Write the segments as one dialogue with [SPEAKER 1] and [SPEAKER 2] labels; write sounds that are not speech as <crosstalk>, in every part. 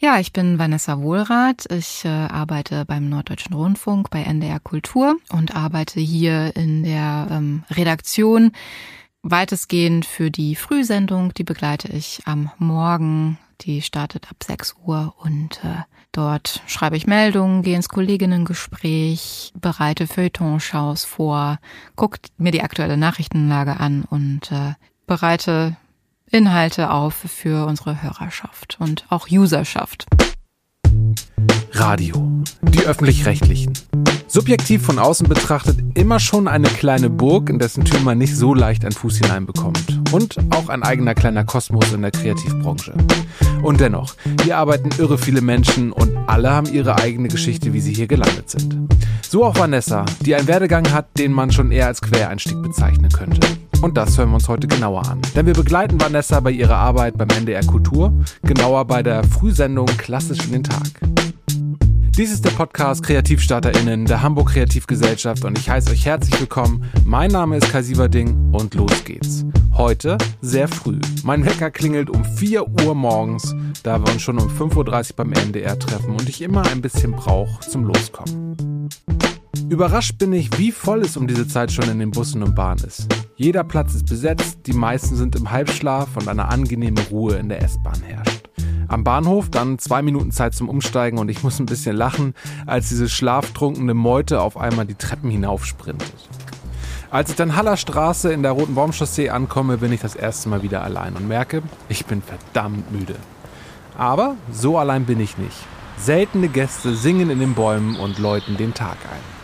[SPEAKER 1] Ja, ich bin Vanessa Wohlrath. Ich äh, arbeite beim Norddeutschen Rundfunk bei NDR Kultur und arbeite hier in der ähm, Redaktion weitestgehend für die Frühsendung. Die begleite ich am Morgen. Die startet ab 6 Uhr und äh, dort schreibe ich Meldungen, gehe ins Kolleginnengespräch, bereite Feuilleton-Shows vor, gucke mir die aktuelle Nachrichtenlage an und äh, bereite Inhalte auf für unsere Hörerschaft und auch Userschaft.
[SPEAKER 2] Radio. Die öffentlich-rechtlichen. Subjektiv von außen betrachtet immer schon eine kleine Burg, in dessen Tür man nicht so leicht einen Fuß hineinbekommt. Und auch ein eigener kleiner Kosmos in der Kreativbranche. Und dennoch, hier arbeiten irre viele Menschen und alle haben ihre eigene Geschichte, wie sie hier gelandet sind. So auch Vanessa, die einen Werdegang hat, den man schon eher als Quereinstieg bezeichnen könnte. Und das hören wir uns heute genauer an. Denn wir begleiten Vanessa bei ihrer Arbeit beim NDR Kultur, genauer bei der Frühsendung Klassisch in den Tag. Dies ist der Podcast KreativstarterInnen der Hamburg Kreativgesellschaft und ich heiße euch herzlich willkommen. Mein Name ist Kai Sieverding und los geht's. Heute sehr früh. Mein Wecker klingelt um 4 Uhr morgens, da wir uns schon um 5.30 Uhr beim NDR treffen und ich immer ein bisschen brauche zum Loskommen. Überrascht bin ich, wie voll es um diese Zeit schon in den Bussen und Bahnen ist. Jeder Platz ist besetzt, die meisten sind im Halbschlaf und eine angenehme Ruhe in der S-Bahn herrscht. Am Bahnhof dann zwei Minuten Zeit zum Umsteigen und ich muss ein bisschen lachen, als diese schlaftrunkene Meute auf einmal die Treppen hinaufsprintet. Als ich dann Haller Straße in der Roten Baumchaussee ankomme, bin ich das erste Mal wieder allein und merke, ich bin verdammt müde. Aber so allein bin ich nicht. Seltene Gäste singen in den Bäumen und läuten den Tag ein.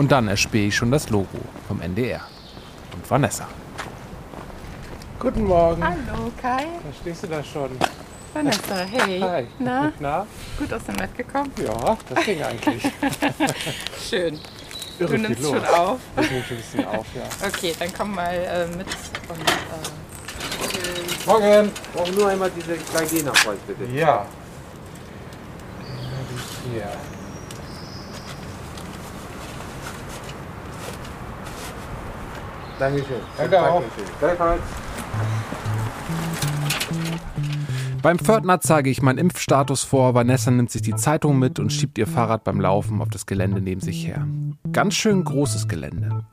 [SPEAKER 2] Und dann erspähe ich schon das Logo vom NDR. Und Vanessa.
[SPEAKER 3] Guten Morgen.
[SPEAKER 4] Hallo Kai.
[SPEAKER 3] Da stehst du da schon.
[SPEAKER 4] Vanessa, <laughs> hey.
[SPEAKER 3] Hi.
[SPEAKER 4] Na,
[SPEAKER 3] Na?
[SPEAKER 4] gut aus dem Bett gekommen?
[SPEAKER 3] Ja, das ging eigentlich. <laughs>
[SPEAKER 4] Schön.
[SPEAKER 3] Irre
[SPEAKER 4] Du nimmst
[SPEAKER 3] viel
[SPEAKER 4] schon
[SPEAKER 3] los.
[SPEAKER 4] auf.
[SPEAKER 3] Ich nehme schon ein bisschen auf, ja.
[SPEAKER 4] Okay, dann komm mal äh, mit und äh,
[SPEAKER 3] Morgen.
[SPEAKER 5] Brauche nur einmal diese kleine nachweis bitte.
[SPEAKER 3] Ja. Hier.
[SPEAKER 5] Dankeschön.
[SPEAKER 3] Danke auch.
[SPEAKER 5] Dankeschön. Gleichfalls.
[SPEAKER 2] Beim Pförtner zeige ich meinen Impfstatus vor. Vanessa nimmt sich die Zeitung mit und schiebt ihr Fahrrad beim Laufen auf das Gelände neben sich her. Ganz schön großes Gelände.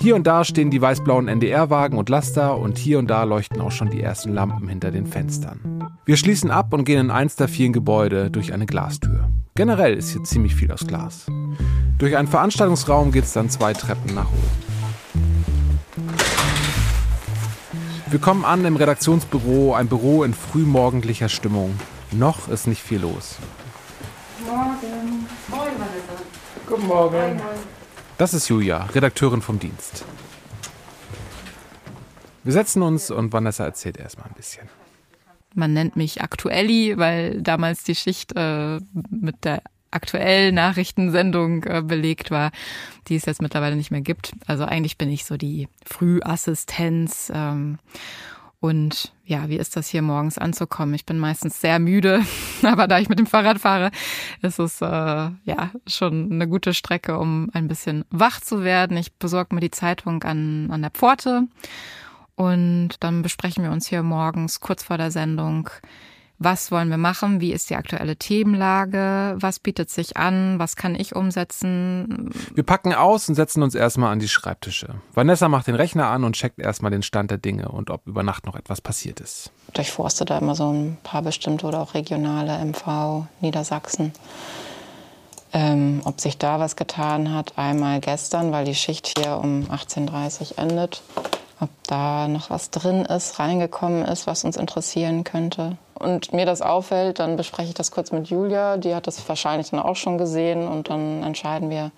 [SPEAKER 2] Hier und da stehen die weiß-blauen NDR-Wagen und Laster und hier und da leuchten auch schon die ersten Lampen hinter den Fenstern. Wir schließen ab und gehen in eins der vielen Gebäude durch eine Glastür. Generell ist hier ziemlich viel aus Glas. Durch einen Veranstaltungsraum geht es dann zwei Treppen nach oben. Wir kommen an im Redaktionsbüro, ein Büro in frühmorgendlicher Stimmung. Noch ist nicht viel los.
[SPEAKER 3] Guten Morgen.
[SPEAKER 2] Das ist Julia, Redakteurin vom Dienst. Wir setzen uns und Vanessa erzählt erstmal ein bisschen.
[SPEAKER 1] Man nennt mich Aktuelli, weil damals die Schicht äh, mit der aktuellen Nachrichtensendung äh, belegt war, die es jetzt mittlerweile nicht mehr gibt. Also eigentlich bin ich so die Frühassistenz. Ähm, und ja, wie ist das hier morgens anzukommen? Ich bin meistens sehr müde, <laughs> aber da ich mit dem Fahrrad fahre, ist es äh, ja schon eine gute Strecke, um ein bisschen wach zu werden. Ich besorge mir die Zeitung an, an der Pforte und dann besprechen wir uns hier morgens kurz vor der Sendung, was wollen wir machen, wie ist die aktuelle Themenlage, was bietet sich an, was kann ich umsetzen.
[SPEAKER 2] Wir packen aus und setzen uns erstmal an die Schreibtische. Vanessa macht den Rechner an und checkt erstmal den Stand der Dinge und ob über Nacht noch etwas passiert ist.
[SPEAKER 4] durchforste da immer so ein paar bestimmte oder auch regionale MV Niedersachsen. Ähm, ob sich da was getan hat, einmal gestern, weil die Schicht hier um 18.30 Uhr endet. Ob da noch was drin ist, reingekommen ist, was uns interessieren könnte. Und mir das auffällt, dann bespreche ich das kurz mit Julia. Die hat das wahrscheinlich dann auch schon gesehen. Und dann entscheiden wir,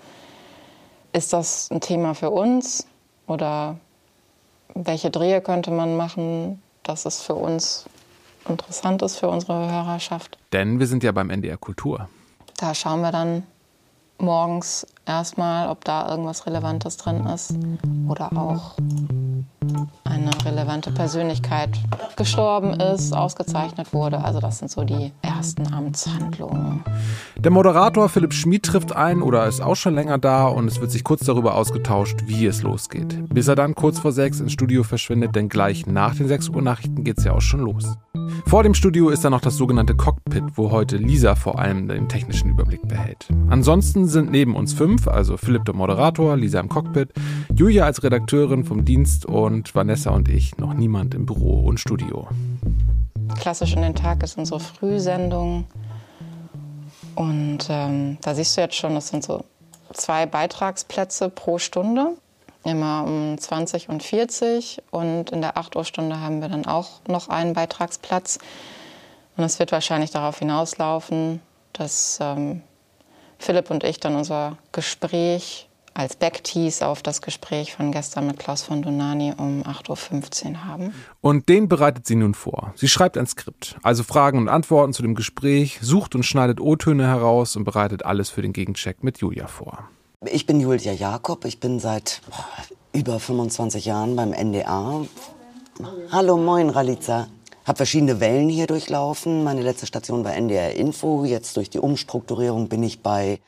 [SPEAKER 4] ist das ein Thema für uns oder welche Drehe könnte man machen, dass es für uns interessant ist, für unsere Hörerschaft.
[SPEAKER 2] Denn wir sind ja beim NDR Kultur.
[SPEAKER 4] Da schauen wir dann, morgens erstmal, ob da irgendwas Relevantes drin ist oder auch eine relevante Persönlichkeit gestorben ist, ausgezeichnet wurde. Also das sind so die ersten Amtshandlungen.
[SPEAKER 2] Der Moderator Philipp Schmid trifft ein oder ist auch schon länger da und es wird sich kurz darüber ausgetauscht, wie es losgeht. Bis er dann kurz vor sechs ins Studio verschwindet, denn gleich nach den 6 Uhr Nachrichten geht es ja auch schon los. Vor dem Studio ist dann noch das sogenannte Cockpit, wo heute Lisa vor allem den technischen Überblick behält. Ansonsten sind neben uns fünf, also Philipp der Moderator, Lisa im Cockpit, Julia als Redakteurin vom Dienst und Vanessa und ich noch niemand im Büro und Studio.
[SPEAKER 4] Klassisch in den Tag ist unsere Frühsendung. Und ähm, da siehst du jetzt schon, das sind so zwei Beitragsplätze pro Stunde immer um 20 und 40 und in der 8 Uhr Stunde haben wir dann auch noch einen Beitragsplatz. Und es wird wahrscheinlich darauf hinauslaufen, dass ähm, Philipp und ich dann unser Gespräch als Backtease auf das Gespräch von gestern mit Klaus von Donani um 8.15 Uhr haben.
[SPEAKER 2] Und den bereitet sie nun vor. Sie schreibt ein Skript, also Fragen und Antworten zu dem Gespräch, sucht und schneidet O-Töne heraus und bereitet alles für den Gegencheck mit Julia vor.
[SPEAKER 6] Ich bin Julia Jakob, ich bin seit über 25 Jahren beim NDR. Hallo, moin, Raliza. Hab verschiedene Wellen hier durchlaufen. Meine letzte Station war NDR Info. Jetzt durch die Umstrukturierung bin ich bei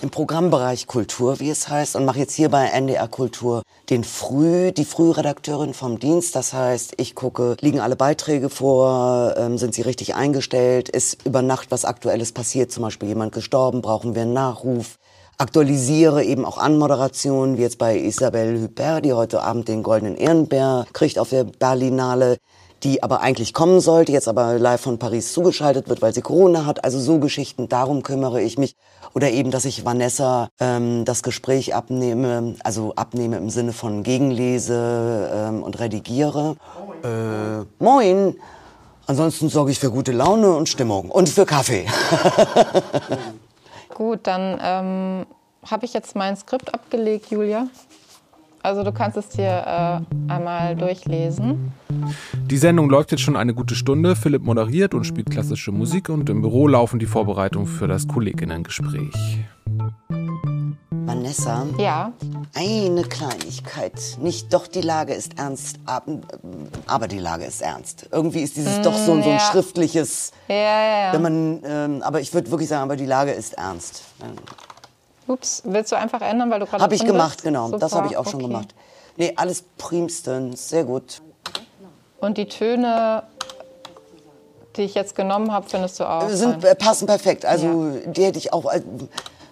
[SPEAKER 6] im Programmbereich Kultur, wie es heißt, und mache jetzt hier bei NDR Kultur den Früh, die Frühredakteurin vom Dienst. Das heißt, ich gucke, liegen alle Beiträge vor, ähm, sind sie richtig eingestellt, ist über Nacht was Aktuelles passiert, zum Beispiel jemand gestorben, brauchen wir einen Nachruf aktualisiere eben auch Anmoderationen, wie jetzt bei Isabelle Huppert, die heute Abend den Goldenen Ehrenbär kriegt auf der Berlinale, die aber eigentlich kommen sollte, jetzt aber live von Paris zugeschaltet wird, weil sie Corona hat. Also so Geschichten, darum kümmere ich mich. Oder eben, dass ich Vanessa ähm, das Gespräch abnehme, also abnehme im Sinne von Gegenlese ähm, und redigiere. Äh, moin! Ansonsten sorge ich für gute Laune und Stimmung und für Kaffee. <laughs>
[SPEAKER 4] Gut, dann ähm, habe ich jetzt mein Skript abgelegt, Julia. Also du kannst es dir äh, einmal durchlesen.
[SPEAKER 2] Die Sendung läuft jetzt schon eine gute Stunde. Philipp moderiert und spielt klassische Musik und im Büro laufen die Vorbereitungen für das Kolleginnengespräch.
[SPEAKER 6] Vanessa?
[SPEAKER 4] Ja.
[SPEAKER 6] Eine Kleinigkeit. Nicht doch, die Lage ist ernst, aber die Lage ist ernst. Irgendwie ist dieses mm, doch so, so ein ja. schriftliches.
[SPEAKER 4] Ja, ja, ja.
[SPEAKER 6] Wenn man, ähm, aber ich würde wirklich sagen, aber die Lage ist ernst.
[SPEAKER 4] Ups, willst du einfach ändern, weil du gerade.
[SPEAKER 6] Habe ich gemacht, genau. Super. Das habe ich auch okay. schon gemacht. Nee, alles primstens. Sehr gut.
[SPEAKER 4] Und die Töne, die ich jetzt genommen habe, findest du auch?
[SPEAKER 6] Sind, äh, passen perfekt. Also ja. die hätte ich auch.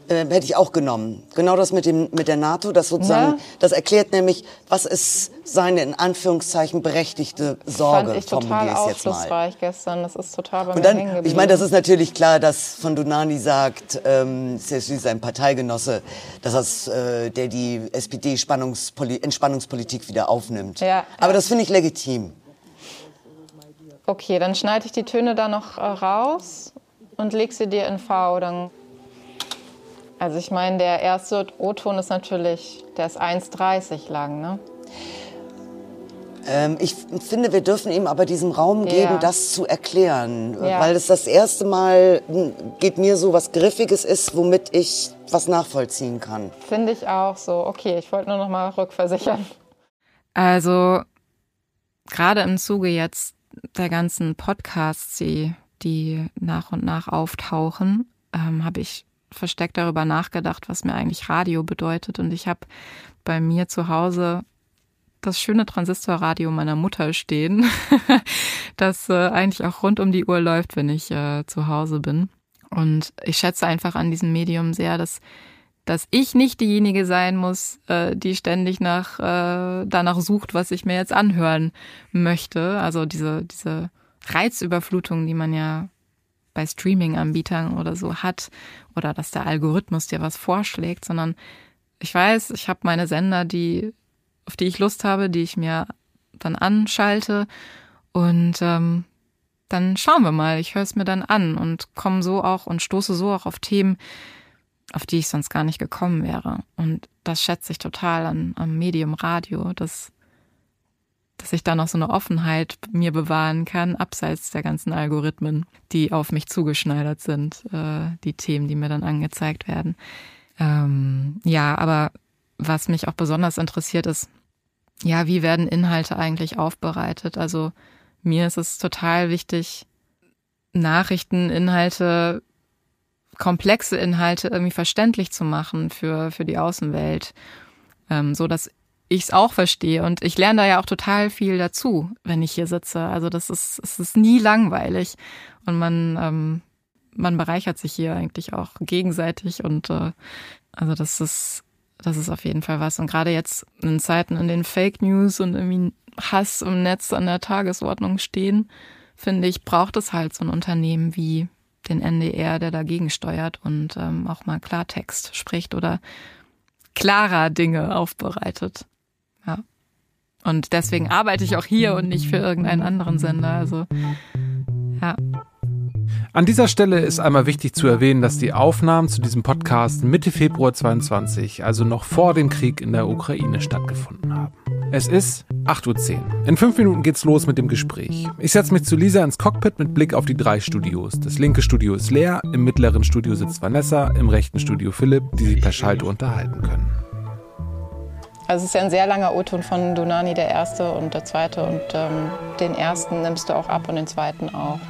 [SPEAKER 6] Äh, hätte ich auch genommen. Genau das mit, dem, mit der NATO, das sozusagen, ja. das erklärt nämlich, was ist seine in Anführungszeichen berechtigte Sorge,
[SPEAKER 4] Fand ich total aufschlussreich gestern, das ist total bei
[SPEAKER 6] Und dann, Ich meine, das ist natürlich klar, dass von Donani sagt, ähm, ist ja sein Parteigenosse, dass das, äh, der die SPD-Entspannungspolitik wieder aufnimmt.
[SPEAKER 4] Ja,
[SPEAKER 6] Aber ja. das finde ich legitim.
[SPEAKER 4] Okay, dann schneide ich die Töne da noch äh, raus und leg sie dir in V, dann also ich meine, der erste O-Ton ist natürlich, der ist 1,30 lang, ne?
[SPEAKER 6] Ähm, ich finde, wir dürfen ihm aber diesen Raum geben, ja. das zu erklären. Ja. Weil es das erste Mal hm, geht mir so was Griffiges ist, womit ich was nachvollziehen kann.
[SPEAKER 4] Finde ich auch so. Okay, ich wollte nur noch mal rückversichern.
[SPEAKER 1] Also gerade im Zuge jetzt der ganzen Podcasts, die, die nach und nach auftauchen, ähm, habe ich versteckt darüber nachgedacht, was mir eigentlich Radio bedeutet. Und ich habe bei mir zu Hause das schöne Transistorradio meiner Mutter stehen, <laughs> das äh, eigentlich auch rund um die Uhr läuft, wenn ich äh, zu Hause bin. Und ich schätze einfach an diesem Medium sehr, dass dass ich nicht diejenige sein muss, äh, die ständig nach äh, danach sucht, was ich mir jetzt anhören möchte. Also diese diese Reizüberflutung, die man ja bei Streaming-Anbietern oder so hat oder dass der Algorithmus dir was vorschlägt, sondern ich weiß, ich habe meine Sender, die auf die ich Lust habe, die ich mir dann anschalte und ähm, dann schauen wir mal. Ich höre es mir dann an und komme so auch und stoße so auch auf Themen, auf die ich sonst gar nicht gekommen wäre. Und das schätze ich total an, am Medium Radio, dass dass ich da noch so eine Offenheit mir bewahren kann, abseits der ganzen Algorithmen, die auf mich zugeschneidert sind, äh, die Themen, die mir dann angezeigt werden. Ähm, ja, aber was mich auch besonders interessiert ist, ja, wie werden Inhalte eigentlich aufbereitet? Also mir ist es total wichtig, Nachrichteninhalte, komplexe Inhalte irgendwie verständlich zu machen für, für die Außenwelt, ähm, so dass ich es auch verstehe. Und ich lerne da ja auch total viel dazu, wenn ich hier sitze. Also das ist, es ist nie langweilig. Und man, ähm, man bereichert sich hier eigentlich auch gegenseitig und äh, also das ist das ist auf jeden Fall was. Und gerade jetzt in Zeiten, in denen Fake News und irgendwie Hass im Netz an der Tagesordnung stehen, finde ich, braucht es halt so ein Unternehmen wie den NDR, der dagegen steuert und ähm, auch mal Klartext spricht oder klarer Dinge aufbereitet. Und deswegen arbeite ich auch hier und nicht für irgendeinen anderen Sender. Also ja.
[SPEAKER 2] An dieser Stelle ist einmal wichtig zu erwähnen, dass die Aufnahmen zu diesem Podcast Mitte Februar 22, also noch vor dem Krieg in der Ukraine, stattgefunden haben. Es ist 8.10 Uhr. In fünf Minuten geht's los mit dem Gespräch. Ich setze mich zu Lisa ins Cockpit mit Blick auf die drei Studios. Das linke Studio ist leer, im mittleren Studio sitzt Vanessa, im rechten Studio Philipp, die sich per Schalte unterhalten können.
[SPEAKER 7] Also es ist ja ein sehr langer O-Ton von Dunani, der erste und der zweite. Und ähm, den ersten nimmst du auch ab und den zweiten auch.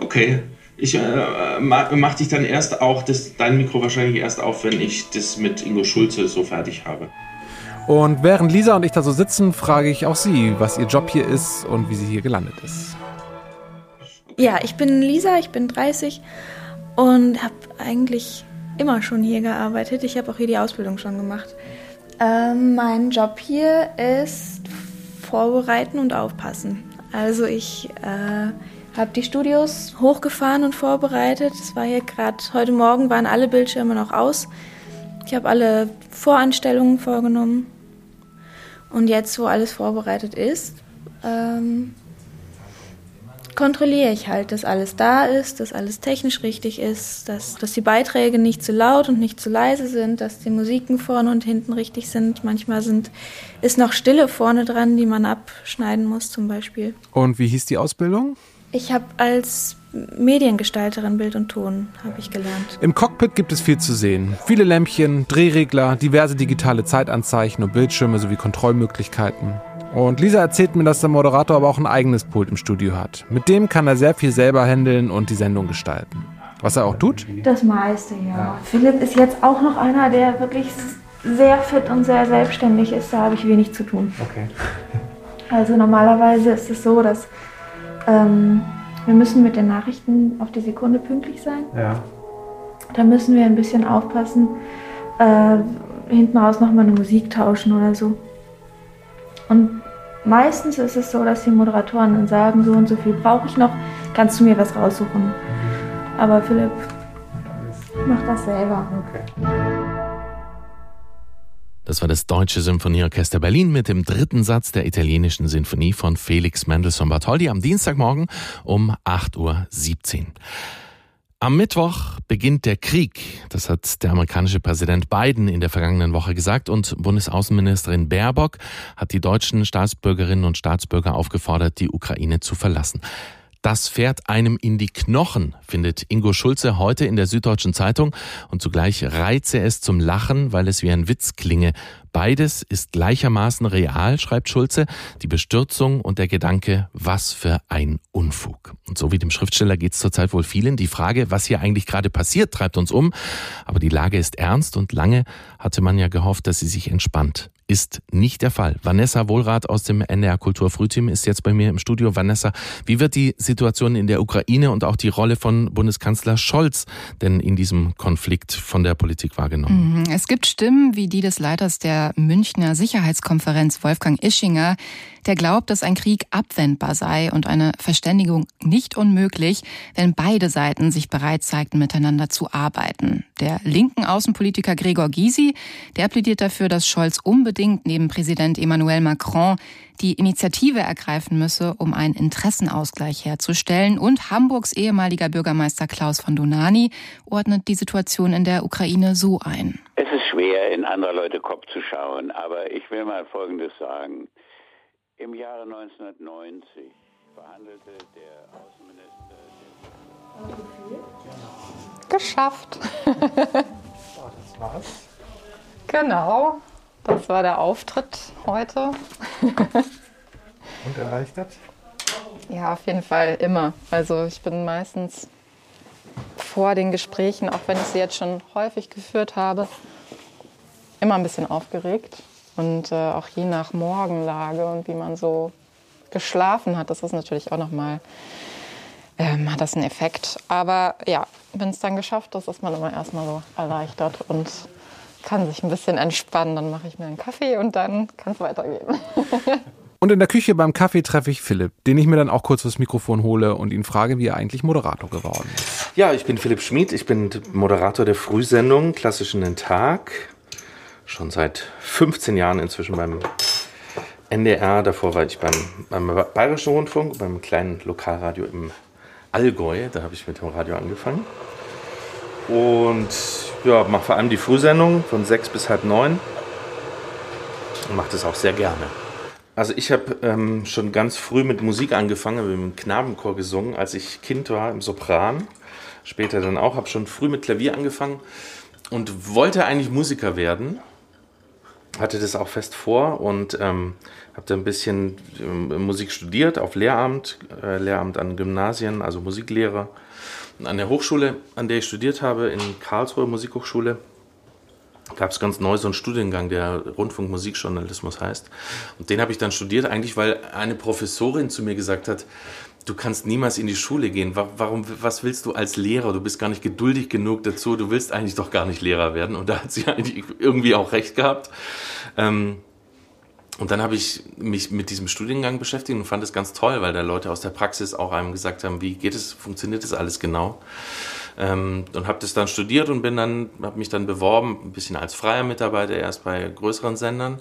[SPEAKER 8] Okay. Ich äh, mach dich dann erst auch das, dein Mikro wahrscheinlich erst auf, wenn ich das mit Ingo Schulze so fertig habe.
[SPEAKER 2] Und während Lisa und ich da so sitzen, frage ich auch sie, was ihr Job hier ist und wie sie hier gelandet ist.
[SPEAKER 9] Ja, ich bin Lisa, ich bin 30 und habe eigentlich immer schon hier gearbeitet. Ich habe auch hier die Ausbildung schon gemacht. Ähm, mein Job hier ist vorbereiten und aufpassen. Also ich äh, habe die Studios hochgefahren und vorbereitet. Es war hier gerade heute Morgen waren alle Bildschirme noch aus. Ich habe alle Voranstellungen vorgenommen und jetzt, wo alles vorbereitet ist, ähm, kontrolliere ich halt, dass alles da ist, dass alles technisch richtig ist, dass, dass die Beiträge nicht zu laut und nicht zu leise sind, dass die Musiken vorne und hinten richtig sind. Manchmal sind, ist noch Stille vorne dran, die man abschneiden muss zum Beispiel.
[SPEAKER 2] Und wie hieß die Ausbildung?
[SPEAKER 9] Ich habe als Mediengestalterin Bild und Ton habe ich gelernt.
[SPEAKER 2] Im Cockpit gibt es viel zu sehen. Viele Lämpchen, Drehregler, diverse digitale Zeitanzeichen und Bildschirme sowie Kontrollmöglichkeiten. Und Lisa erzählt mir, dass der Moderator aber auch ein eigenes Pult im Studio hat. Mit dem kann er sehr viel selber handeln und die Sendung gestalten. Was er auch tut?
[SPEAKER 9] Das meiste, ja. ja. Philipp ist jetzt auch noch einer, der wirklich sehr fit und sehr selbstständig ist. Da habe ich wenig zu tun.
[SPEAKER 2] Okay. <laughs>
[SPEAKER 9] Also normalerweise ist es so, dass ähm, wir müssen mit den Nachrichten auf die Sekunde pünktlich sein.
[SPEAKER 2] Ja.
[SPEAKER 9] Da müssen wir ein bisschen aufpassen, äh, hinten raus nochmal eine Musik tauschen oder so. Und meistens ist es so, dass die Moderatoren dann sagen, so und so viel brauche ich noch, kannst du mir was raussuchen. Aber Philipp macht das selber.
[SPEAKER 10] Das war das Deutsche Symphonieorchester Berlin mit dem dritten Satz der italienischen Sinfonie von Felix Mendelssohn Bartholdy am Dienstagmorgen um 8.17 Uhr. Am Mittwoch beginnt der Krieg. Das hat der amerikanische Präsident Biden in der vergangenen Woche gesagt und Bundesaußenministerin Baerbock hat die deutschen Staatsbürgerinnen und Staatsbürger aufgefordert, die Ukraine zu verlassen. Das fährt einem in die Knochen, findet Ingo Schulze heute in der Süddeutschen Zeitung und zugleich reize es zum Lachen, weil es wie ein Witz klinge. Beides ist gleichermaßen real, schreibt Schulze, die Bestürzung und der Gedanke, was für ein Unfug. Und so wie dem Schriftsteller geht es zurzeit wohl vielen. Die Frage, was hier eigentlich gerade passiert, treibt uns um. Aber die Lage ist ernst und lange hatte man ja gehofft, dass sie sich entspannt ist nicht der Fall. Vanessa Wohlrath aus dem NDR Kultur Frühteam ist jetzt bei mir im Studio. Vanessa, wie wird die Situation in der Ukraine und auch die Rolle von Bundeskanzler Scholz denn in diesem Konflikt von der Politik wahrgenommen?
[SPEAKER 1] Mhm. Es gibt Stimmen wie die des Leiters der Münchner Sicherheitskonferenz Wolfgang Ischinger, der glaubt, dass ein Krieg abwendbar sei und eine Verständigung nicht unmöglich, wenn beide Seiten sich bereit zeigten, miteinander zu arbeiten. Der linken Außenpolitiker Gregor Gysi, der plädiert dafür, dass Scholz unbedingt neben Präsident Emmanuel Macron die Initiative ergreifen müsse, um einen Interessenausgleich herzustellen. Und Hamburgs ehemaliger Bürgermeister Klaus von Donani ordnet die Situation in der Ukraine so ein.
[SPEAKER 11] Es ist schwer, in anderer Leute Kopf zu schauen, aber ich will mal Folgendes sagen. Im Jahre 1990 verhandelte der Außenminister
[SPEAKER 4] Geschafft.
[SPEAKER 3] Oh, das war's.
[SPEAKER 4] Genau. Das war der Auftritt heute.
[SPEAKER 3] Und erleichtert?
[SPEAKER 4] Ja, auf jeden Fall immer. Also ich bin meistens vor den Gesprächen, auch wenn ich sie jetzt schon häufig geführt habe, immer ein bisschen aufgeregt. Und äh, auch je nach Morgenlage und wie man so geschlafen hat, das ist natürlich auch nochmal, ähm, hat das einen Effekt. Aber ja, wenn es dann geschafft ist, ist man immer erstmal so erleichtert und kann sich ein bisschen entspannen. Dann mache ich mir einen Kaffee und dann kann es weitergehen. <laughs>
[SPEAKER 2] Und in der Küche beim Kaffee treffe ich Philipp, den ich mir dann auch kurz das Mikrofon hole und ihn frage, wie er eigentlich Moderator geworden ist.
[SPEAKER 10] Ja, ich bin Philipp Schmid, ich bin Moderator der Frühsendung Klassischen den Tag. Schon seit 15 Jahren inzwischen beim NDR. Davor war ich beim, beim Bayerischen Rundfunk, beim kleinen Lokalradio im Allgäu. Da habe ich mit dem Radio angefangen. Und ja, mache vor allem die Frühsendung von sechs bis halb neun. Und mache das auch sehr gerne. Also ich habe ähm, schon ganz früh mit Musik angefangen, habe im Knabenchor gesungen, als ich Kind war, im Sopran. Später dann auch, habe schon früh mit Klavier angefangen und wollte eigentlich Musiker werden. Hatte das auch fest vor und ähm, habe dann ein bisschen ähm, Musik studiert auf Lehramt, äh, Lehramt an Gymnasien, also Musiklehrer. An der Hochschule, an der ich studiert habe, in Karlsruhe Musikhochschule, gab es ganz neu so einen Studiengang, der Rundfunkmusikjournalismus heißt. Und den habe ich dann studiert, eigentlich weil eine Professorin zu mir gesagt hat, du kannst niemals in die Schule gehen. Warum, was willst du als Lehrer? Du bist gar nicht geduldig genug dazu. Du willst eigentlich doch gar nicht Lehrer werden. Und da hat sie <laughs> eigentlich irgendwie auch recht gehabt. Ähm, und dann habe ich mich mit diesem Studiengang beschäftigt und fand es ganz toll, weil da Leute aus der Praxis auch einem gesagt haben, wie geht es, funktioniert das alles genau? Ähm, und habe das dann studiert und bin dann, habe mich dann beworben, ein bisschen als freier Mitarbeiter erst bei größeren Sendern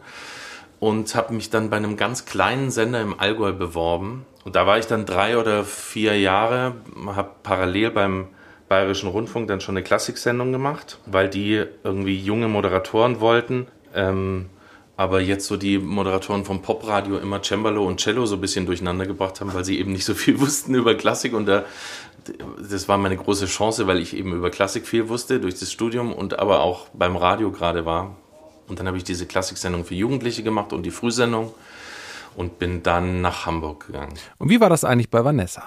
[SPEAKER 10] und habe mich dann bei einem ganz kleinen Sender im Allgäu beworben. Und da war ich dann drei oder vier Jahre, habe parallel beim Bayerischen Rundfunk dann schon eine Klassiksendung gemacht, weil die irgendwie junge Moderatoren wollten. Ähm, aber jetzt so die Moderatoren vom Popradio immer Cembalo und Cello so ein bisschen durcheinander gebracht haben, weil sie eben nicht so viel <laughs> wussten über Klassik und da das war meine große Chance, weil ich eben über Klassik viel wusste durch das Studium und aber auch beim Radio gerade war. Und dann habe ich diese Klassiksendung für Jugendliche gemacht und die Frühsendung und bin dann nach Hamburg gegangen.
[SPEAKER 2] Und wie war das eigentlich bei Vanessa?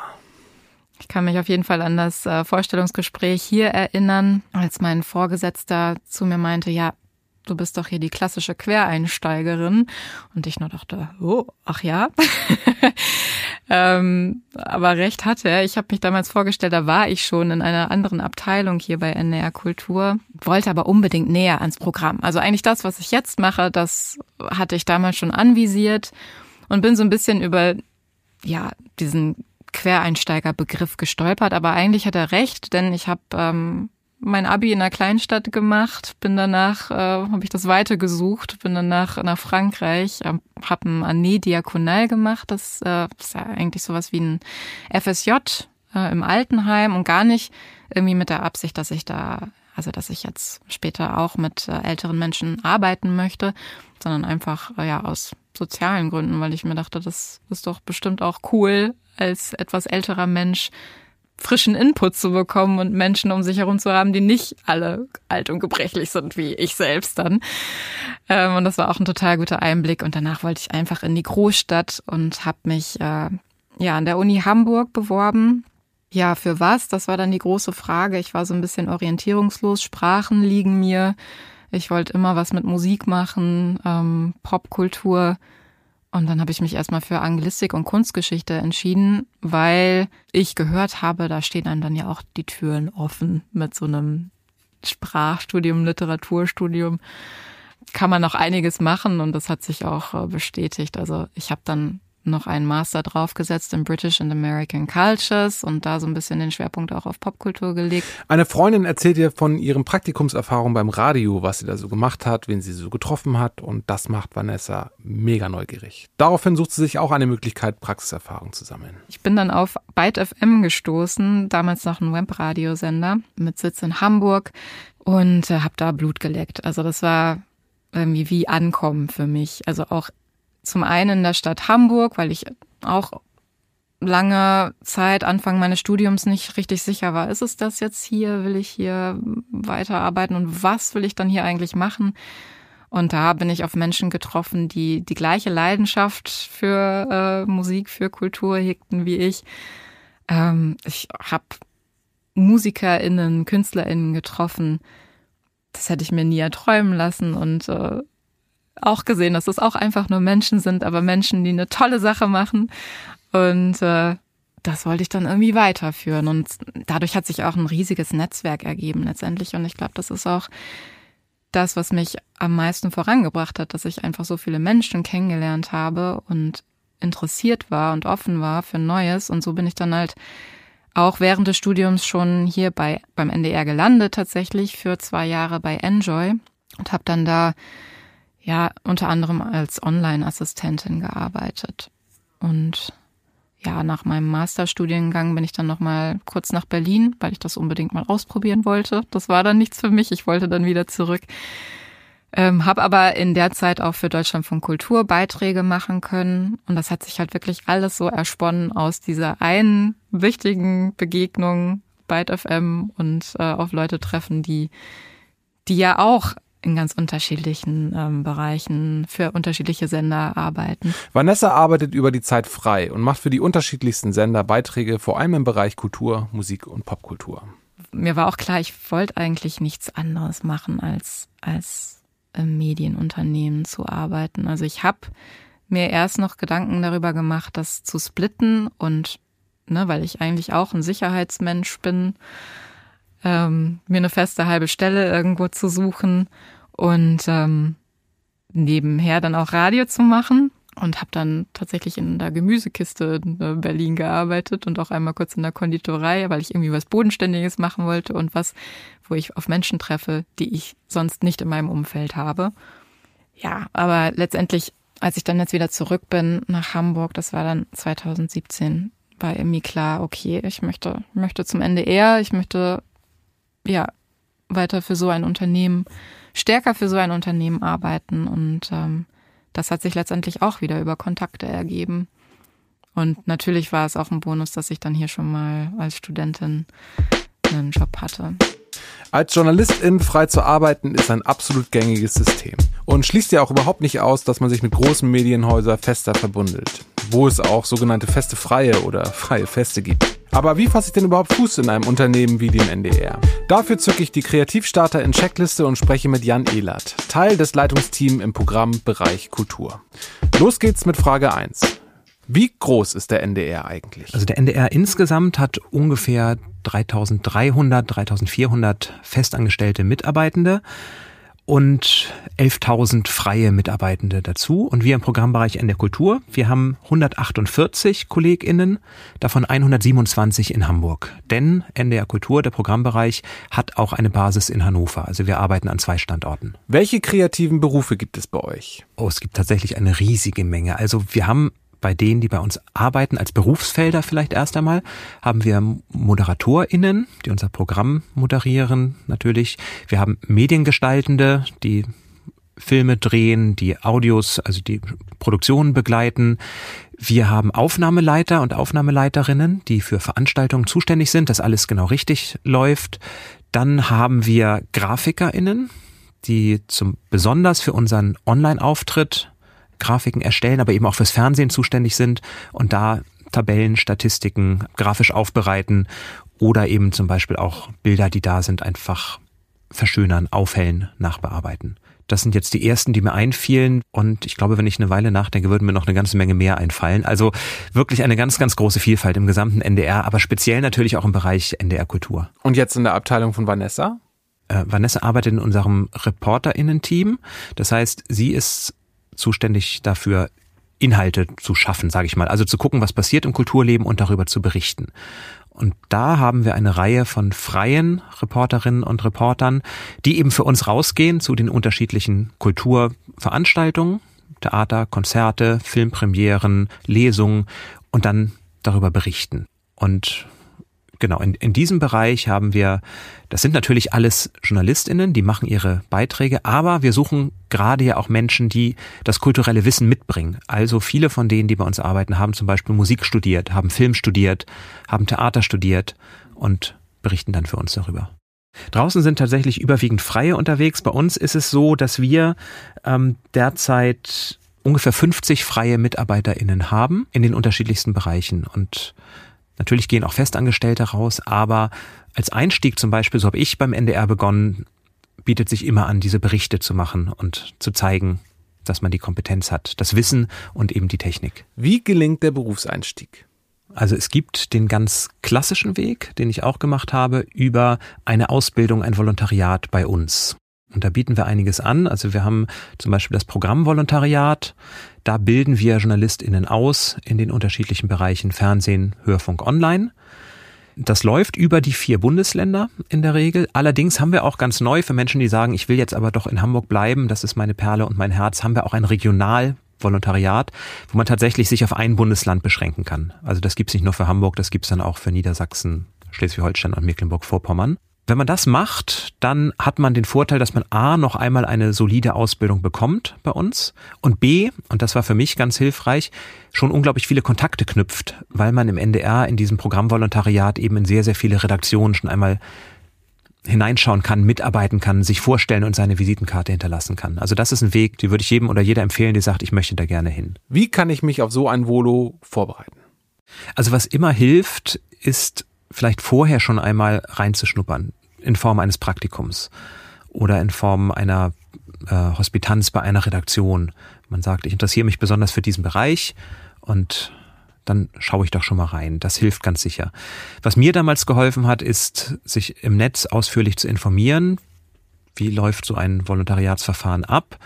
[SPEAKER 1] Ich kann mich auf jeden Fall an das äh, Vorstellungsgespräch hier erinnern, als mein Vorgesetzter zu mir meinte, ja, du bist doch hier die klassische Quereinsteigerin. Und ich nur dachte, oh, ach ja. <laughs> ähm, aber recht hatte er. Ich habe mich damals vorgestellt, da war ich schon in einer anderen Abteilung hier bei NR Kultur, wollte aber unbedingt näher ans Programm. Also eigentlich das, was ich jetzt mache, das hatte ich damals schon anvisiert und bin so ein bisschen über ja diesen Quereinsteigerbegriff gestolpert, aber eigentlich hat er recht, denn ich habe ähm, mein Abi in einer Kleinstadt gemacht, bin danach, äh, habe ich das weiter gesucht, bin danach nach Frankreich, äh, habe ein Année Diakonal gemacht, das äh, ist ja eigentlich sowas wie ein FSJ äh, im Altenheim und gar nicht irgendwie mit der Absicht, dass ich da, also dass ich jetzt später auch mit äh, älteren Menschen arbeiten möchte, sondern einfach äh, ja aus sozialen Gründen, weil ich mir dachte, das ist doch bestimmt auch cool, als etwas älterer Mensch frischen Input zu bekommen und Menschen um sich herum zu haben, die nicht alle alt und gebrechlich sind, wie ich selbst dann. Ähm, und das war auch ein total guter Einblick. Und danach wollte ich einfach in die Großstadt und habe mich äh, ja an der Uni Hamburg beworben. Ja, für was? Das war dann die große Frage. Ich war so ein bisschen orientierungslos. Sprachen liegen mir. Ich wollte immer was mit Musik machen, ähm, Popkultur. Und dann habe ich mich erstmal für Anglistik und Kunstgeschichte entschieden, weil ich gehört habe, da stehen einem dann ja auch die Türen offen mit so einem Sprachstudium, Literaturstudium. Kann man noch einiges machen und das hat sich auch äh, bestätigt. Also ich habe dann noch einen Master draufgesetzt in British and American Cultures und da so ein bisschen den Schwerpunkt auch auf Popkultur gelegt.
[SPEAKER 2] Eine Freundin erzählt ihr von ihren Praktikumserfahrungen beim Radio, was sie da so gemacht hat, wen sie so getroffen hat und das macht Vanessa mega neugierig. Daraufhin sucht sie sich auch eine Möglichkeit, Praxiserfahrung zu sammeln.
[SPEAKER 1] Ich bin dann auf Byte FM gestoßen, damals noch ein Webradiosender mit Sitz in Hamburg und äh, habe da Blut geleckt. Also das war irgendwie wie Ankommen für mich. Also auch zum einen in der Stadt Hamburg, weil ich auch lange Zeit, Anfang meines Studiums, nicht richtig sicher war, ist es das jetzt hier? Will ich hier weiterarbeiten und was will ich dann hier eigentlich machen? Und da bin ich auf Menschen getroffen, die die gleiche Leidenschaft für äh, Musik, für Kultur hegten wie ich. Ähm, ich habe MusikerInnen, KünstlerInnen getroffen. Das hätte ich mir nie erträumen lassen und äh, auch gesehen, dass es auch einfach nur Menschen sind, aber Menschen, die eine tolle Sache machen und äh, das wollte ich dann irgendwie weiterführen. Und dadurch hat sich auch ein riesiges Netzwerk ergeben letztendlich. Und ich glaube, das ist auch das, was mich am meisten vorangebracht hat, dass ich einfach so viele Menschen kennengelernt habe und interessiert war und offen war für Neues. Und so bin ich dann halt auch während des Studiums schon hier bei beim NDR gelandet tatsächlich für zwei Jahre bei Enjoy und habe dann da ja unter anderem als Online-Assistentin gearbeitet und ja, nach meinem Masterstudiengang bin ich dann nochmal kurz nach Berlin, weil ich das unbedingt mal ausprobieren wollte. Das war dann nichts für mich. Ich wollte dann wieder zurück. Ähm, habe aber in der Zeit auch für Deutschland von Kultur Beiträge machen können. Und das hat sich halt wirklich alles so ersponnen aus dieser einen wichtigen Begegnung bei FM und äh, auf Leute treffen, die, die ja auch in ganz unterschiedlichen ähm, Bereichen für unterschiedliche Sender arbeiten.
[SPEAKER 2] Vanessa arbeitet über die Zeit frei und macht für die unterschiedlichsten Sender Beiträge, vor allem im Bereich Kultur, Musik und Popkultur.
[SPEAKER 1] Mir war auch klar, ich wollte eigentlich nichts anderes machen, als als im Medienunternehmen zu arbeiten. Also ich habe mir erst noch Gedanken darüber gemacht, das zu splitten und ne, weil ich eigentlich auch ein Sicherheitsmensch bin, ähm, mir eine feste halbe Stelle irgendwo zu suchen und ähm, nebenher dann auch Radio zu machen und habe dann tatsächlich in der Gemüsekiste in Berlin gearbeitet und auch einmal kurz in der Konditorei, weil ich irgendwie was Bodenständiges machen wollte und was, wo ich auf Menschen treffe, die ich sonst nicht in meinem Umfeld habe. Ja, aber letztendlich, als ich dann jetzt wieder zurück bin nach Hamburg, das war dann 2017, war irgendwie klar, okay, ich möchte, möchte zum Ende eher, ich möchte ja weiter für so ein Unternehmen stärker für so ein Unternehmen arbeiten. Und ähm, das hat sich letztendlich auch wieder über Kontakte ergeben. Und natürlich war es auch ein Bonus, dass ich dann hier schon mal als Studentin einen Job hatte.
[SPEAKER 2] Als Journalistin frei zu arbeiten ist ein absolut gängiges System und schließt ja auch überhaupt nicht aus, dass man sich mit großen Medienhäusern fester verbundelt, wo es auch sogenannte feste freie oder freie Feste gibt. Aber wie fasse ich denn überhaupt Fuß in einem Unternehmen wie dem NDR? Dafür zücke ich die Kreativstarter in Checkliste und spreche mit Jan Ehlert, Teil des Leitungsteams im Programm Bereich Kultur. Los geht's mit Frage 1. Wie groß ist der NDR eigentlich?
[SPEAKER 12] Also der NDR insgesamt hat ungefähr 3300, 3400 festangestellte Mitarbeitende und 11.000 freie Mitarbeitende dazu. Und wir im Programmbereich NDR Kultur, wir haben 148 KollegInnen, davon 127 in Hamburg. Denn NDR Kultur, der Programmbereich, hat auch eine Basis in Hannover. Also wir arbeiten an zwei Standorten.
[SPEAKER 2] Welche kreativen Berufe gibt es bei euch?
[SPEAKER 12] Oh, es gibt tatsächlich eine riesige Menge. Also wir haben bei denen, die bei uns arbeiten, als Berufsfelder vielleicht erst einmal, haben wir ModeratorInnen, die unser Programm moderieren, natürlich. Wir haben Mediengestaltende, die Filme drehen, die Audios, also die Produktionen begleiten. Wir haben Aufnahmeleiter und Aufnahmeleiterinnen, die für Veranstaltungen zuständig sind, dass alles genau richtig läuft. Dann haben wir GrafikerInnen, die zum besonders für unseren Online-Auftritt Grafiken erstellen, aber eben auch fürs Fernsehen zuständig sind und da Tabellen, Statistiken grafisch aufbereiten oder eben zum Beispiel auch Bilder, die da sind, einfach verschönern, aufhellen, nachbearbeiten. Das sind jetzt die ersten, die mir einfielen. Und ich glaube, wenn ich eine Weile nachdenke, würden mir noch eine ganze Menge mehr einfallen. Also wirklich eine ganz, ganz große Vielfalt im gesamten NDR, aber speziell natürlich auch im Bereich NDR Kultur.
[SPEAKER 2] Und jetzt in der Abteilung von Vanessa?
[SPEAKER 12] Äh, Vanessa arbeitet in unserem ReporterInnen-Team. Das heißt, sie ist zuständig dafür, Inhalte zu schaffen, sage ich mal. Also zu gucken, was passiert im Kulturleben und darüber zu berichten. Und da haben wir eine Reihe von freien Reporterinnen und Reportern, die eben für uns rausgehen zu den unterschiedlichen Kulturveranstaltungen, Theater, Konzerte, Filmpremieren, Lesungen und dann darüber berichten. Und Genau, in, in diesem Bereich haben wir, das sind natürlich alles JournalistInnen, die machen ihre Beiträge, aber wir suchen gerade ja auch Menschen, die das kulturelle Wissen mitbringen. Also viele von denen, die bei uns arbeiten, haben zum Beispiel Musik studiert, haben Film studiert, haben Theater studiert und berichten dann für uns darüber. Draußen sind tatsächlich überwiegend Freie unterwegs. Bei uns ist es so, dass wir ähm, derzeit ungefähr 50 freie MitarbeiterInnen haben in den unterschiedlichsten Bereichen und Natürlich gehen auch Festangestellte raus, aber als Einstieg zum Beispiel, so habe ich beim NDR begonnen, bietet sich immer an, diese Berichte zu machen und zu zeigen, dass man die Kompetenz hat, das Wissen und eben die Technik.
[SPEAKER 2] Wie gelingt der Berufseinstieg?
[SPEAKER 12] Also es gibt den ganz klassischen Weg, den ich auch gemacht habe, über eine Ausbildung, ein Volontariat bei uns. Und da bieten wir einiges an. Also wir haben zum Beispiel das Programm Volontariat. Da bilden wir JournalistInnen aus in den unterschiedlichen Bereichen Fernsehen, Hörfunk, Online. Das läuft über die vier Bundesländer in der Regel. Allerdings haben wir auch ganz neu für Menschen, die sagen, ich will jetzt aber doch in Hamburg bleiben, das ist meine Perle und mein Herz, haben wir auch ein Regionalvolontariat, wo man tatsächlich sich auf ein Bundesland beschränken kann. Also das gibt's nicht nur für Hamburg, das gibt's dann auch für Niedersachsen, Schleswig-Holstein und Mecklenburg-Vorpommern. Wenn man das macht, dann hat man den Vorteil, dass man A noch einmal eine solide Ausbildung bekommt bei uns und B, und das war für mich ganz hilfreich, schon unglaublich viele Kontakte knüpft, weil man im NDR in diesem Programmvolontariat eben in sehr, sehr viele Redaktionen schon einmal hineinschauen kann, mitarbeiten kann, sich vorstellen und seine Visitenkarte hinterlassen kann. Also das ist ein Weg, die würde ich jedem oder jeder empfehlen, die sagt, ich möchte da gerne hin.
[SPEAKER 2] Wie kann ich mich auf so ein Volo vorbereiten?
[SPEAKER 12] Also was immer hilft, ist vielleicht vorher schon einmal reinzuschnuppern in Form eines Praktikums oder in Form einer äh, Hospitanz bei einer Redaktion. Man sagt, ich interessiere mich besonders für diesen Bereich und dann schaue ich doch schon mal rein. Das hilft ganz sicher. Was mir damals geholfen hat, ist, sich im Netz ausführlich zu informieren. Wie läuft so ein Volontariatsverfahren ab?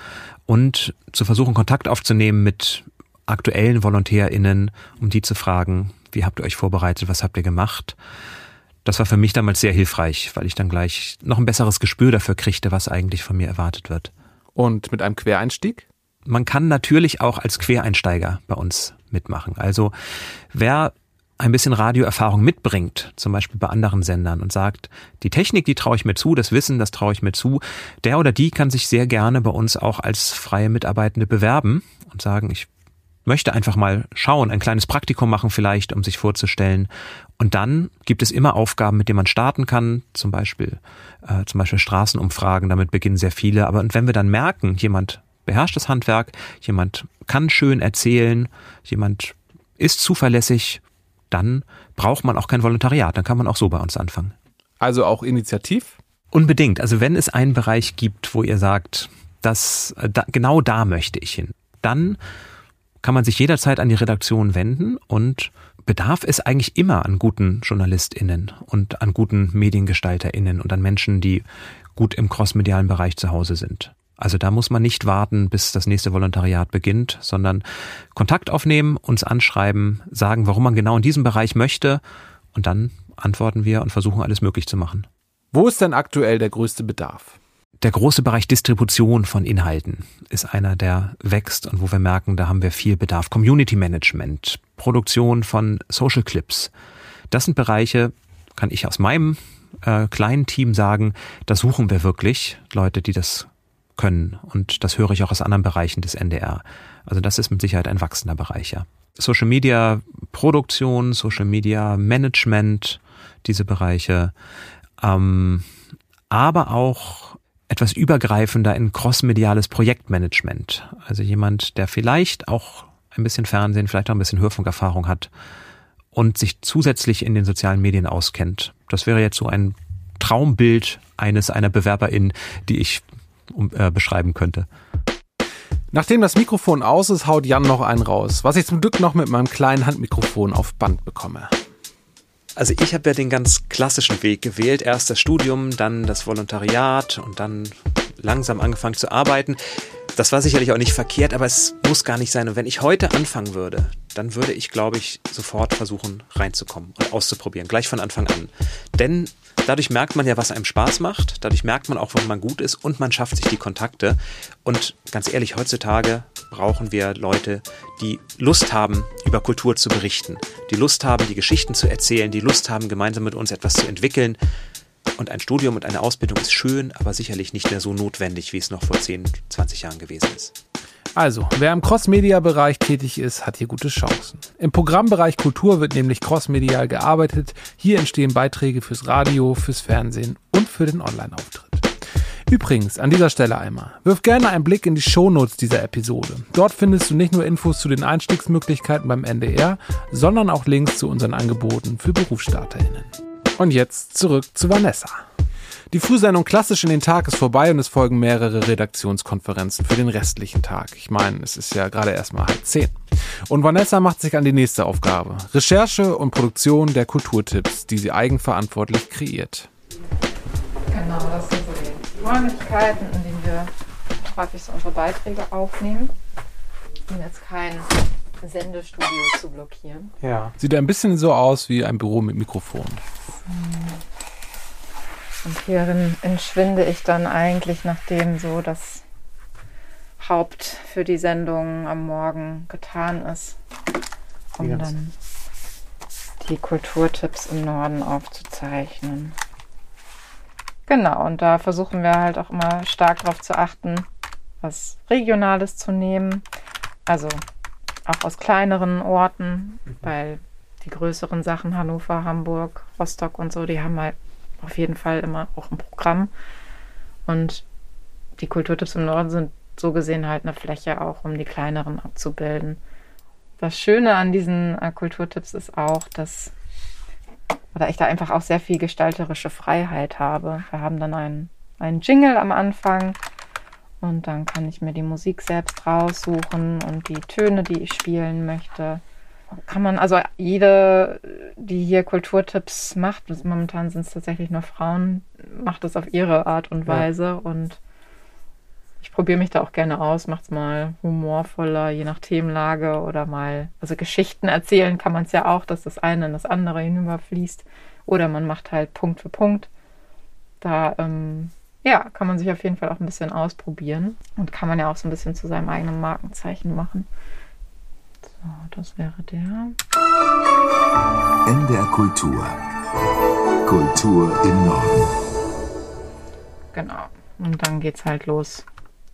[SPEAKER 12] Und zu versuchen, Kontakt aufzunehmen mit aktuellen VolontärInnen, um die zu fragen, wie habt ihr euch vorbereitet? Was habt ihr gemacht? Das war für mich damals sehr hilfreich, weil ich dann gleich noch ein besseres Gespür dafür kriegte, was eigentlich von mir erwartet wird.
[SPEAKER 2] Und mit einem Quereinstieg?
[SPEAKER 12] Man kann natürlich auch als Quereinsteiger bei uns mitmachen. Also wer ein bisschen Radioerfahrung mitbringt, zum Beispiel bei anderen Sendern und sagt, die Technik, die traue ich mir zu, das Wissen, das traue ich mir zu, der oder die kann sich sehr gerne bei uns auch als freie Mitarbeitende bewerben und sagen, ich möchte einfach mal schauen, ein kleines Praktikum machen vielleicht, um sich vorzustellen. Und dann gibt es immer Aufgaben, mit denen man starten kann, zum Beispiel, äh, zum Beispiel Straßenumfragen, damit beginnen sehr viele. Aber und wenn wir dann merken, jemand beherrscht das Handwerk, jemand kann schön erzählen, jemand ist zuverlässig, dann braucht man auch kein Volontariat, dann kann man auch so bei uns anfangen.
[SPEAKER 2] Also auch initiativ?
[SPEAKER 12] Unbedingt. Also wenn es einen Bereich gibt, wo ihr sagt, das, äh, da, genau da möchte ich hin, dann kann man sich jederzeit an die Redaktion wenden und bedarf es eigentlich immer an guten JournalistInnen und an guten MediengestalterInnen und an Menschen, die gut im crossmedialen Bereich zu Hause sind. Also da muss man nicht warten, bis das nächste Volontariat beginnt, sondern Kontakt aufnehmen, uns anschreiben, sagen, warum man genau in diesem Bereich möchte und dann antworten wir und versuchen alles möglich zu machen.
[SPEAKER 2] Wo ist denn aktuell der größte Bedarf?
[SPEAKER 12] Der große Bereich Distribution von Inhalten ist einer, der wächst und wo wir merken, da haben wir viel Bedarf. Community Management, Produktion von Social Clips. Das sind Bereiche, kann ich aus meinem äh, kleinen Team sagen, da suchen wir wirklich Leute, die das können. Und das höre ich auch aus anderen Bereichen des NDR. Also das ist mit Sicherheit ein wachsender Bereich, ja. Social Media Produktion, Social Media Management, diese Bereiche, ähm, aber auch etwas übergreifender in crossmediales Projektmanagement. Also jemand, der vielleicht auch ein bisschen Fernsehen, vielleicht auch ein bisschen Hörfunkerfahrung hat und sich zusätzlich in den sozialen Medien auskennt. Das wäre jetzt so ein Traumbild eines einer Bewerberin, die ich äh, beschreiben könnte.
[SPEAKER 2] Nachdem das Mikrofon aus ist, haut Jan noch einen raus, was ich zum Glück noch mit meinem kleinen Handmikrofon auf Band bekomme.
[SPEAKER 12] Also ich habe ja den ganz klassischen Weg gewählt. Erst das Studium, dann das Volontariat und dann langsam angefangen zu arbeiten. Das war sicherlich auch nicht verkehrt, aber es muss gar nicht sein. Und wenn ich heute anfangen würde, dann würde ich, glaube ich, sofort versuchen, reinzukommen und auszuprobieren, gleich von Anfang an. Denn dadurch merkt man ja, was einem Spaß macht, dadurch merkt man auch, wann man gut ist und man schafft sich die Kontakte. Und ganz ehrlich, heutzutage brauchen wir Leute, die Lust haben, über Kultur zu berichten, die Lust haben, die Geschichten zu erzählen, die Lust haben, gemeinsam mit uns etwas zu entwickeln. Und ein Studium und eine Ausbildung ist schön, aber sicherlich nicht mehr so notwendig, wie es noch vor 10, 20 Jahren gewesen ist.
[SPEAKER 2] Also, wer im Cross-Media-Bereich tätig ist, hat hier gute Chancen. Im Programmbereich Kultur wird nämlich crossmedial gearbeitet. Hier entstehen Beiträge fürs Radio, fürs Fernsehen und für den Online-Auftritt. Übrigens, an dieser Stelle einmal, wirf gerne einen Blick in die Shownotes dieser Episode. Dort findest du nicht nur Infos zu den Einstiegsmöglichkeiten beim NDR, sondern auch Links zu unseren Angeboten für BerufsstarterInnen. Und jetzt zurück zu Vanessa. Die Frühsendung klassisch in den Tag ist vorbei und es folgen mehrere Redaktionskonferenzen für den restlichen Tag. Ich meine, es ist ja gerade erst mal halb zehn. Und Vanessa macht sich an die nächste Aufgabe. Recherche und Produktion der Kulturtipps, die sie eigenverantwortlich kreiert.
[SPEAKER 1] Genau, das sind so die Räumlichkeiten, in denen wir häufig so unsere Beiträge aufnehmen. Um jetzt kein Sendestudio zu blockieren.
[SPEAKER 2] Ja. Sieht ein bisschen so aus wie ein Büro mit Mikrofon.
[SPEAKER 1] Und hierin entschwinde ich dann eigentlich, nachdem so das Haupt für die Sendung am Morgen getan ist, um dann die Kulturtipps im Norden aufzuzeichnen. Genau, und da versuchen wir halt auch immer stark darauf zu achten, was Regionales zu nehmen. Also auch aus kleineren Orten, weil die größeren Sachen, Hannover, Hamburg, Rostock und so, die haben halt auf jeden Fall immer auch ein Programm. Und die Kulturtipps im Norden sind so gesehen halt eine Fläche auch, um die kleineren abzubilden. Das Schöne an diesen äh, Kulturtipps ist auch, dass oder ich da einfach auch sehr viel gestalterische Freiheit habe. Wir haben dann einen, einen Jingle am Anfang und dann kann ich mir die Musik selbst raussuchen und die Töne, die ich spielen möchte. Kann man, also jede, die hier Kulturtipps macht, momentan sind es tatsächlich nur Frauen, macht das auf ihre Art und Weise ja. und ich probiere mich da auch gerne aus, macht's mal humorvoller, je nach Themenlage oder mal, also Geschichten erzählen kann man es ja auch, dass das eine in das andere hinüberfließt. Oder man macht halt Punkt für Punkt. Da, ähm, ja, kann man sich auf jeden Fall auch ein bisschen ausprobieren und kann man ja auch so ein bisschen zu seinem eigenen Markenzeichen machen. So, das wäre der.
[SPEAKER 13] NDR Kultur. Kultur im Norden.
[SPEAKER 1] Genau. Und dann geht's halt los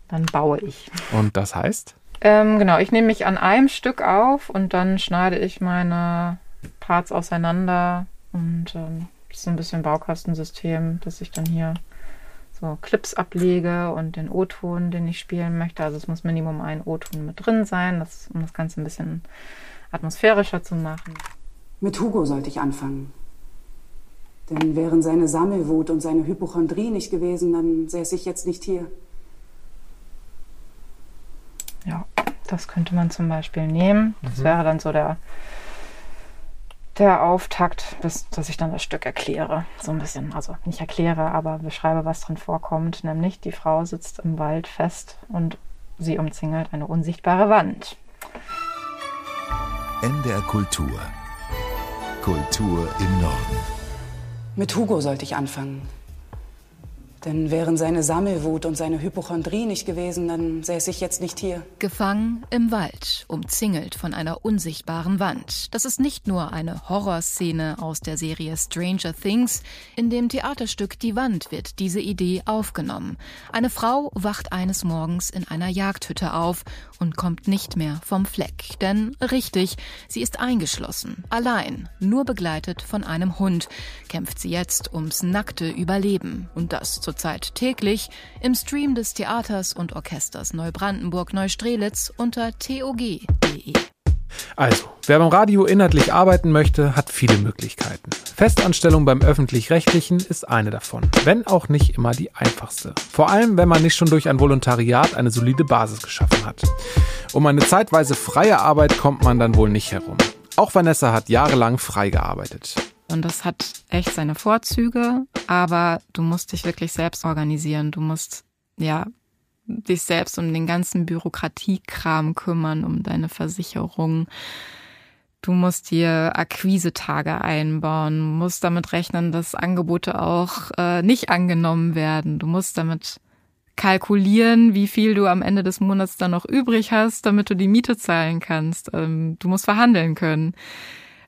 [SPEAKER 1] dann baue ich.
[SPEAKER 2] Und das heißt?
[SPEAKER 1] Ähm, genau, ich nehme mich an einem Stück auf und dann schneide ich meine Parts auseinander und ähm, das ist so ein bisschen Baukastensystem, dass ich dann hier so Clips ablege und den O-Ton, den ich spielen möchte. Also es muss Minimum ein O-Ton mit drin sein, das, um das Ganze ein bisschen atmosphärischer zu machen.
[SPEAKER 14] Mit Hugo sollte ich anfangen. Denn wären seine Sammelwut und seine Hypochondrie nicht gewesen, dann säße ich jetzt nicht hier.
[SPEAKER 1] Ja, das könnte man zum Beispiel nehmen. Das mhm. wäre dann so der, der Auftakt, bis, dass ich dann das Stück erkläre. So ein bisschen, also nicht erkläre, aber beschreibe, was drin vorkommt. Nämlich, die Frau sitzt im Wald fest und sie umzingelt eine unsichtbare Wand.
[SPEAKER 13] NDR Kultur. Kultur im Norden.
[SPEAKER 14] Mit Hugo sollte ich anfangen. Denn wären seine Sammelwut und seine Hypochondrie nicht gewesen, dann säße ich jetzt nicht hier.
[SPEAKER 15] Gefangen im Wald, umzingelt von einer unsichtbaren Wand. Das ist nicht nur eine Horrorszene aus der Serie Stranger Things. In dem Theaterstück Die Wand wird diese Idee aufgenommen. Eine Frau wacht eines Morgens in einer Jagdhütte auf und kommt nicht mehr vom Fleck. Denn richtig, sie ist eingeschlossen, allein, nur begleitet von einem Hund, kämpft sie jetzt ums nackte Überleben. Und das zur zurzeit täglich im Stream des Theaters und Orchesters Neubrandenburg-Neustrelitz unter tog.de.
[SPEAKER 2] Also, wer beim Radio inhaltlich arbeiten möchte, hat viele Möglichkeiten. Festanstellung beim öffentlich-rechtlichen ist eine davon, wenn auch nicht immer die einfachste. Vor allem, wenn man nicht schon durch ein Volontariat eine solide Basis geschaffen hat. Um eine zeitweise freie Arbeit kommt man dann wohl nicht herum. Auch Vanessa hat jahrelang frei gearbeitet.
[SPEAKER 16] Und das hat echt seine Vorzüge, aber du musst dich wirklich selbst organisieren. Du musst
[SPEAKER 1] ja, dich selbst um den ganzen Bürokratiekram kümmern, um deine Versicherung. Du musst dir Akquisetage einbauen, musst damit rechnen, dass Angebote auch äh, nicht angenommen werden. Du musst damit kalkulieren, wie viel du am Ende des Monats dann noch übrig hast, damit du die Miete zahlen kannst. Ähm, du musst verhandeln können.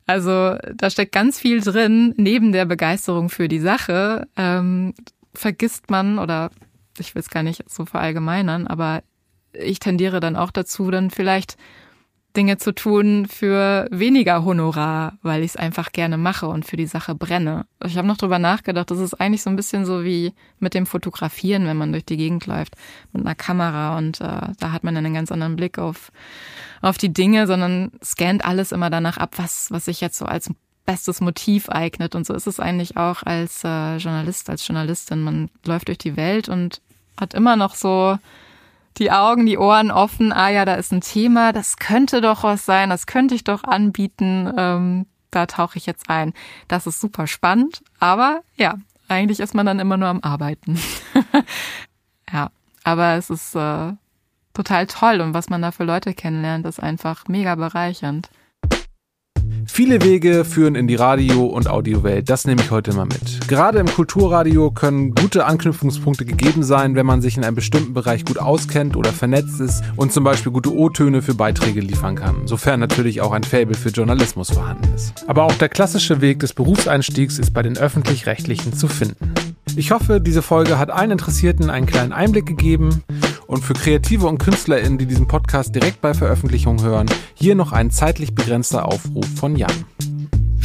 [SPEAKER 1] Also da steckt ganz viel drin. Neben der Begeisterung für die Sache ähm, vergisst man oder ich will es gar nicht so verallgemeinern, aber ich tendiere dann auch dazu, dann vielleicht Dinge zu tun für weniger Honorar, weil ich es einfach gerne mache und für die Sache brenne. Ich habe noch drüber nachgedacht, das ist eigentlich so ein bisschen so wie mit dem Fotografieren, wenn man durch die Gegend läuft mit einer Kamera und äh, da hat man einen ganz anderen Blick auf, auf die Dinge, sondern scannt alles immer danach ab, was, was sich jetzt so als bestes Motiv eignet. Und so ist es eigentlich auch als äh, Journalist, als Journalistin. Man läuft durch die Welt und hat immer noch so die Augen, die Ohren offen. Ah ja, da ist ein Thema, das könnte doch was sein, das könnte ich doch anbieten. Ähm, da tauche ich jetzt ein. Das ist super spannend, aber ja, eigentlich ist man dann immer nur am Arbeiten. <laughs> ja, aber es ist äh, total toll und was man da für Leute kennenlernt, ist einfach mega bereichernd.
[SPEAKER 2] Viele Wege führen in die Radio- und Audiowelt, das nehme ich heute mal mit. Gerade im Kulturradio können gute Anknüpfungspunkte gegeben sein, wenn man sich in einem bestimmten Bereich gut auskennt oder vernetzt ist und zum Beispiel gute O-Töne für Beiträge liefern kann, sofern natürlich auch ein Faible für Journalismus vorhanden ist. Aber auch der klassische Weg des Berufseinstiegs ist bei den öffentlich-rechtlichen zu finden. Ich hoffe, diese Folge hat allen Interessierten einen kleinen Einblick gegeben und für Kreative und KünstlerInnen, die diesen Podcast direkt bei Veröffentlichung hören, hier noch ein zeitlich begrenzter Aufruf von Jan.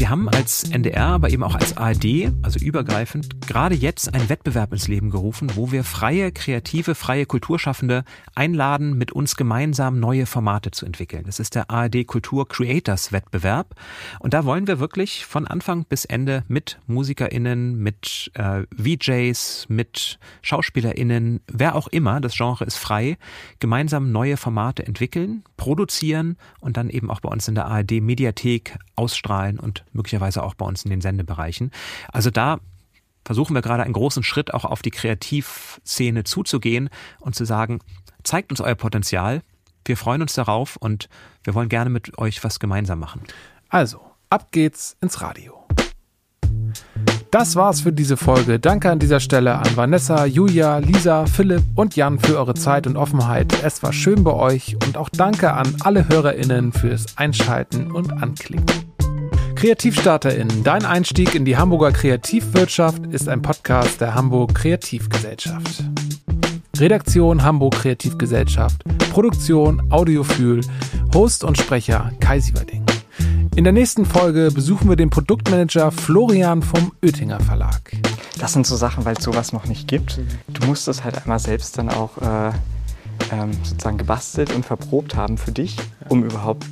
[SPEAKER 12] Wir haben als NDR, aber eben auch als ARD, also übergreifend, gerade jetzt einen Wettbewerb ins Leben gerufen, wo wir freie, kreative, freie Kulturschaffende einladen, mit uns gemeinsam neue Formate zu entwickeln. Das ist der ARD Kultur Creators Wettbewerb. Und da wollen wir wirklich von Anfang bis Ende mit MusikerInnen, mit äh, VJs, mit SchauspielerInnen, wer auch immer, das Genre ist frei, gemeinsam neue Formate entwickeln, produzieren und dann eben auch bei uns in der ARD Mediathek ausstrahlen und möglicherweise auch bei uns in den Sendebereichen. Also da versuchen wir gerade einen großen Schritt auch auf die Kreativszene zuzugehen und zu sagen, zeigt uns euer Potenzial, wir freuen uns darauf und wir wollen gerne mit euch was gemeinsam machen.
[SPEAKER 2] Also, ab geht's ins Radio. Das war's für diese Folge. Danke an dieser Stelle an Vanessa, Julia, Lisa, Philipp und Jan für eure Zeit und Offenheit. Es war schön bei euch und auch danke an alle HörerInnen fürs Einschalten und Anklicken. KreativstarterInnen, dein Einstieg in die Hamburger Kreativwirtschaft ist ein Podcast der Hamburg Kreativgesellschaft. Redaktion Hamburg Kreativgesellschaft, Produktion Audiophil, Host und Sprecher Kai Sieverding. In der nächsten Folge besuchen wir den Produktmanager Florian vom Oettinger Verlag.
[SPEAKER 3] Das sind so Sachen, weil es sowas noch nicht gibt. Du musst es halt einmal selbst dann auch äh, ähm, sozusagen gebastelt und verprobt haben für dich, um überhaupt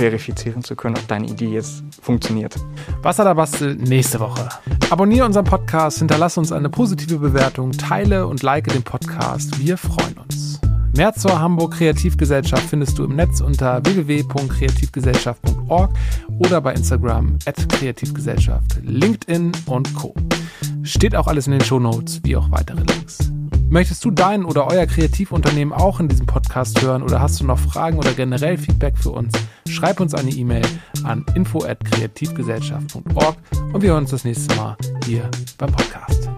[SPEAKER 3] verifizieren zu können, ob deine Idee jetzt funktioniert.
[SPEAKER 2] Wasser da Bastel nächste Woche. Abonniere unseren Podcast, hinterlasse uns eine positive Bewertung, teile und like den Podcast. Wir freuen uns. Mehr zur Hamburg Kreativgesellschaft findest du im Netz unter www.kreativgesellschaft.org oder bei Instagram at Kreativgesellschaft, LinkedIn und Co. Steht auch alles in den Shownotes, wie auch weitere Links. Möchtest du dein oder euer Kreativunternehmen auch in diesem Podcast hören oder hast du noch Fragen oder generell Feedback für uns? Schreib uns eine E-Mail an info@kreativgesellschaft.org und wir hören uns das nächste Mal hier beim Podcast.